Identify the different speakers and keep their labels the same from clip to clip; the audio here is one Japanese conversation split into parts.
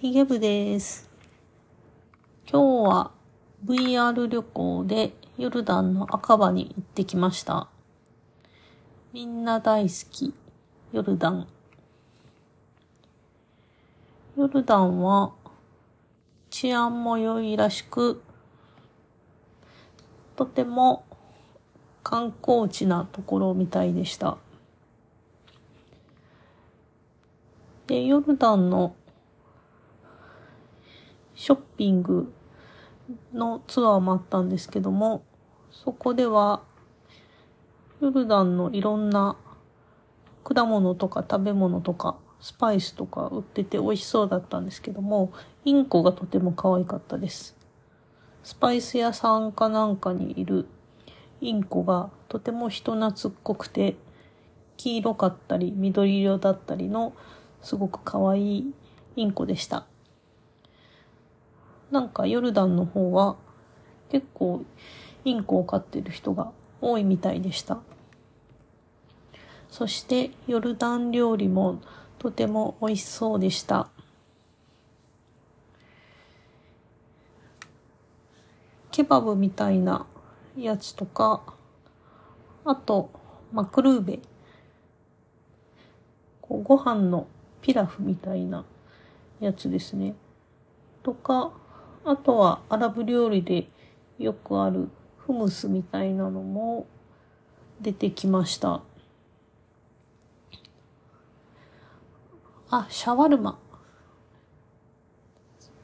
Speaker 1: ヒゲ部です。今日は VR 旅行でヨルダンの赤場に行ってきました。みんな大好き、ヨルダン。ヨルダンは治安も良いらしく、とても観光地なところみたいでした。で、ヨルダンのショッピングのツアーもあったんですけども、そこでは、ヨルダンのいろんな果物とか食べ物とかスパイスとか売ってて美味しそうだったんですけども、インコがとても可愛かったです。スパイス屋さんかなんかにいるインコがとても人懐っこくて、黄色かったり緑色だったりのすごく可愛いインコでした。なんかヨルダンの方は結構インコを飼ってる人が多いみたいでした。そしてヨルダン料理もとても美味しそうでした。ケバブみたいなやつとか、あと、マクルーベ。こうご飯のピラフみたいなやつですね。とか、あとはアラブ料理でよくあるフムスみたいなのも出てきました。あ、シャワルマ。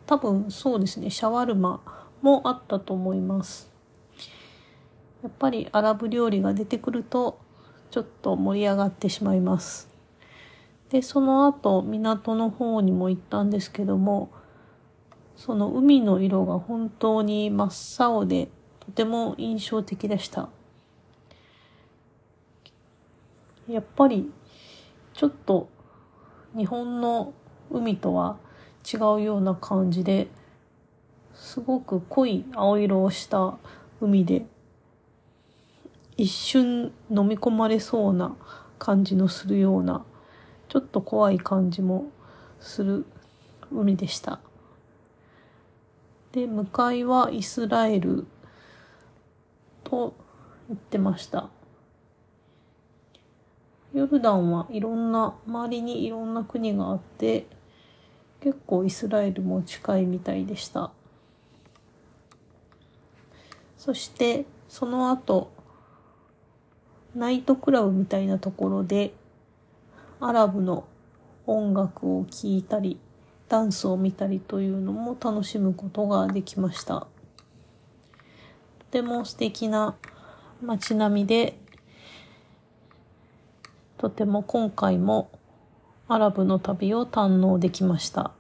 Speaker 1: 多分そうですね、シャワルマもあったと思います。やっぱりアラブ料理が出てくるとちょっと盛り上がってしまいます。で、その後港の方にも行ったんですけども、その海の色が本当に真っ青でとても印象的でした。やっぱりちょっと日本の海とは違うような感じですごく濃い青色をした海で一瞬飲み込まれそうな感じのするようなちょっと怖い感じもする海でした。で、向かいはイスラエルと言ってました。ヨルダンはいろんな、周りにいろんな国があって、結構イスラエルも近いみたいでした。そして、その後、ナイトクラブみたいなところで、アラブの音楽を聴いたり、ダンスを見たりというのも楽しむことができました。とても素敵な街並みで、とても今回もアラブの旅を堪能できました。